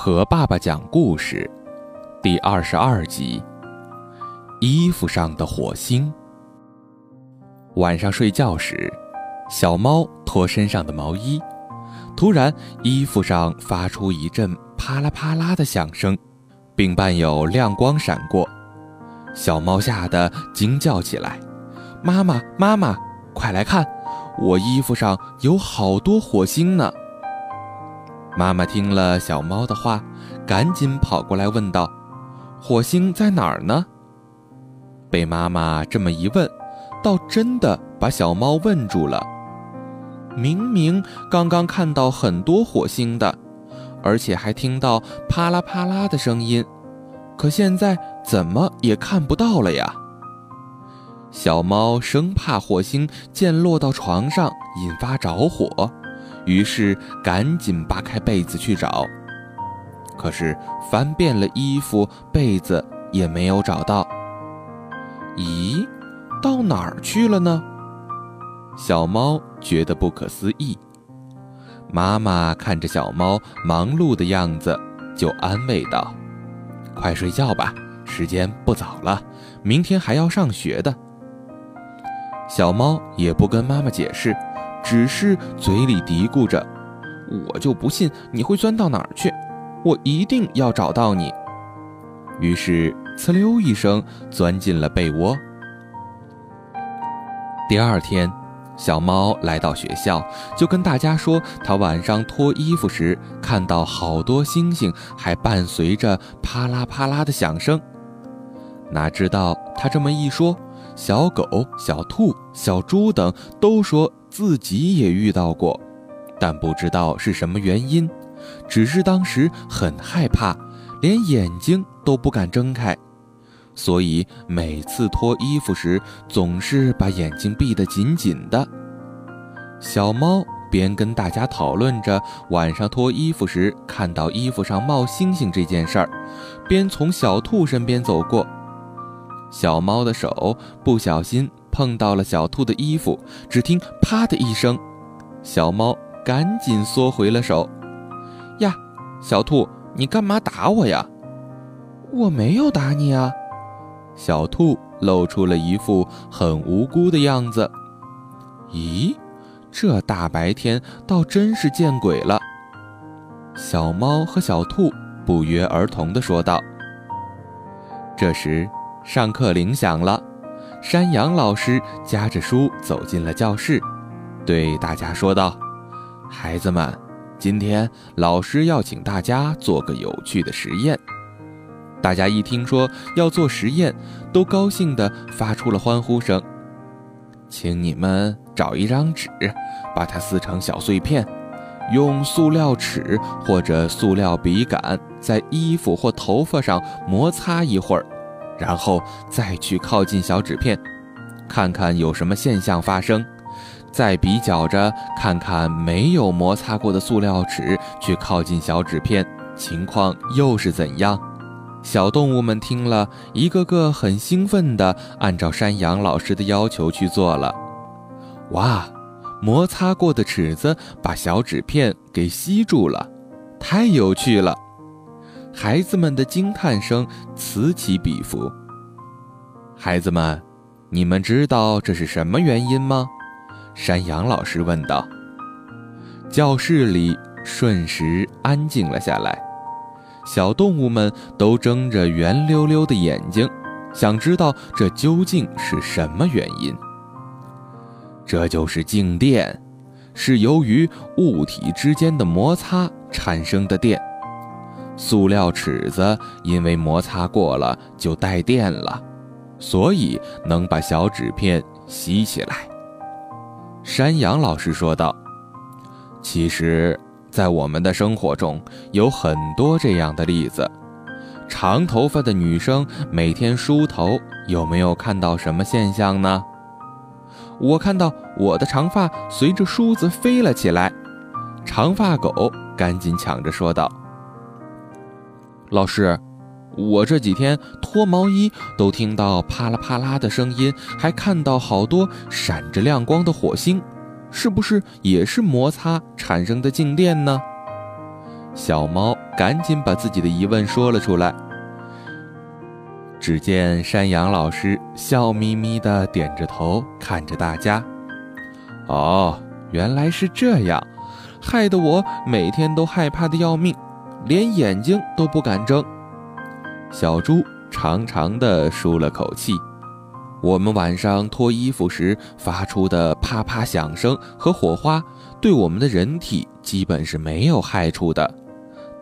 和爸爸讲故事，第二十二集。衣服上的火星。晚上睡觉时，小猫脱身上的毛衣，突然衣服上发出一阵啪啦啪啦的响声，并伴有亮光闪过。小猫吓得惊叫起来：“妈妈，妈妈，快来看，我衣服上有好多火星呢！”妈妈听了小猫的话，赶紧跑过来问道：“火星在哪儿呢？”被妈妈这么一问，倒真的把小猫问住了。明明刚刚看到很多火星的，而且还听到啪啦啪啦的声音，可现在怎么也看不到了呀？小猫生怕火星溅落到床上引发着火。于是赶紧扒开被子去找，可是翻遍了衣服、被子也没有找到。咦，到哪儿去了呢？小猫觉得不可思议。妈妈看着小猫忙碌的样子，就安慰道：“快睡觉吧，时间不早了，明天还要上学的。”小猫也不跟妈妈解释。只是嘴里嘀咕着：“我就不信你会钻到哪儿去，我一定要找到你。”于是，呲溜一声钻进了被窝。第二天，小猫来到学校，就跟大家说，它晚上脱衣服时看到好多星星，还伴随着啪啦啪啦的响声。哪知道它这么一说，小狗、小兔、小猪等都说。自己也遇到过，但不知道是什么原因，只是当时很害怕，连眼睛都不敢睁开，所以每次脱衣服时总是把眼睛闭得紧紧的。小猫边跟大家讨论着晚上脱衣服时看到衣服上冒星星这件事儿，边从小兔身边走过，小猫的手不小心。碰到了小兔的衣服，只听“啪”的一声，小猫赶紧缩回了手。呀，小兔，你干嘛打我呀？我没有打你啊。小兔露出了一副很无辜的样子。咦，这大白天倒真是见鬼了。小猫和小兔不约而同地说道。这时，上课铃响了。山羊老师夹着书走进了教室，对大家说道：“孩子们，今天老师要请大家做个有趣的实验。”大家一听说要做实验，都高兴地发出了欢呼声。请你们找一张纸，把它撕成小碎片，用塑料尺或者塑料笔杆在衣服或头发上摩擦一会儿。然后再去靠近小纸片，看看有什么现象发生，再比较着看看没有摩擦过的塑料纸去靠近小纸片，情况又是怎样？小动物们听了一个个很兴奋地按照山羊老师的要求去做了。哇，摩擦过的尺子把小纸片给吸住了，太有趣了！孩子们的惊叹声此起彼伏。孩子们，你们知道这是什么原因吗？山羊老师问道。教室里瞬时安静了下来，小动物们都睁着圆溜溜的眼睛，想知道这究竟是什么原因。这就是静电，是由于物体之间的摩擦产生的电。塑料尺子因为摩擦过了就带电了，所以能把小纸片吸起来。山羊老师说道：“其实，在我们的生活中有很多这样的例子。长头发的女生每天梳头，有没有看到什么现象呢？我看到我的长发随着梳子飞了起来。”长发狗赶紧抢着说道。老师，我这几天脱毛衣都听到啪啦啪啦的声音，还看到好多闪着亮光的火星，是不是也是摩擦产生的静电呢？小猫赶紧把自己的疑问说了出来。只见山羊老师笑眯眯地点着头看着大家。哦，原来是这样，害得我每天都害怕的要命，连眼睛都不敢睁。小猪长长的舒了口气。我们晚上脱衣服时发出的啪啪响声和火花，对我们的人体基本是没有害处的，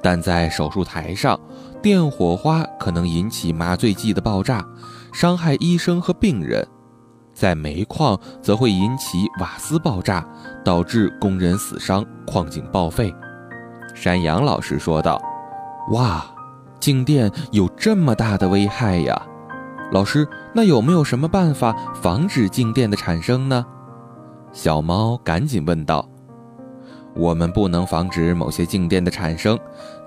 但在手术台上。电火花可能引起麻醉剂的爆炸，伤害医生和病人；在煤矿则会引起瓦斯爆炸，导致工人死伤、矿井报废。山羊老师说道：“哇，静电有这么大的危害呀！老师，那有没有什么办法防止静电的产生呢？”小猫赶紧问道：“我们不能防止某些静电的产生。”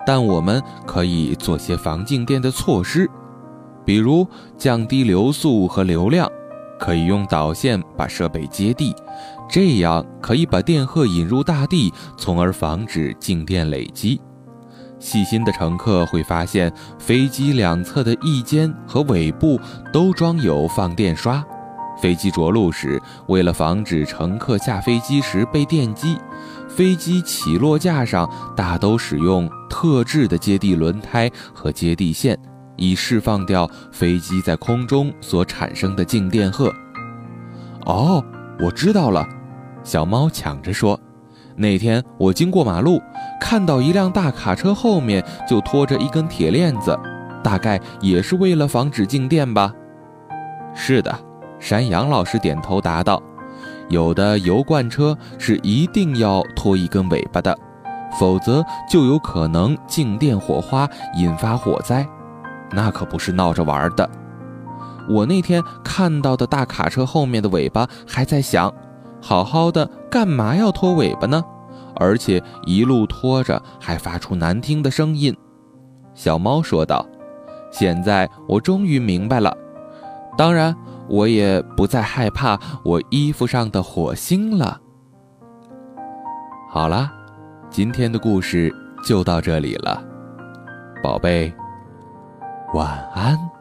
但我们可以做些防静电的措施，比如降低流速和流量，可以用导线把设备接地，这样可以把电荷引入大地，从而防止静电累积。细心的乘客会发现，飞机两侧的翼尖和尾部都装有放电刷。飞机着陆时，为了防止乘客下飞机时被电击。飞机起落架上大都使用特制的接地轮胎和接地线，以释放掉飞机在空中所产生的静电荷。哦，我知道了，小猫抢着说：“那天我经过马路，看到一辆大卡车后面就拖着一根铁链子，大概也是为了防止静电吧。”是的，山羊老师点头答道。有的油罐车是一定要拖一根尾巴的，否则就有可能静电火花引发火灾，那可不是闹着玩的。我那天看到的大卡车后面的尾巴还在响，好好的干嘛要拖尾巴呢？而且一路拖着还发出难听的声音。小猫说道：“现在我终于明白了，当然。”我也不再害怕我衣服上的火星了。好了，今天的故事就到这里了，宝贝，晚安。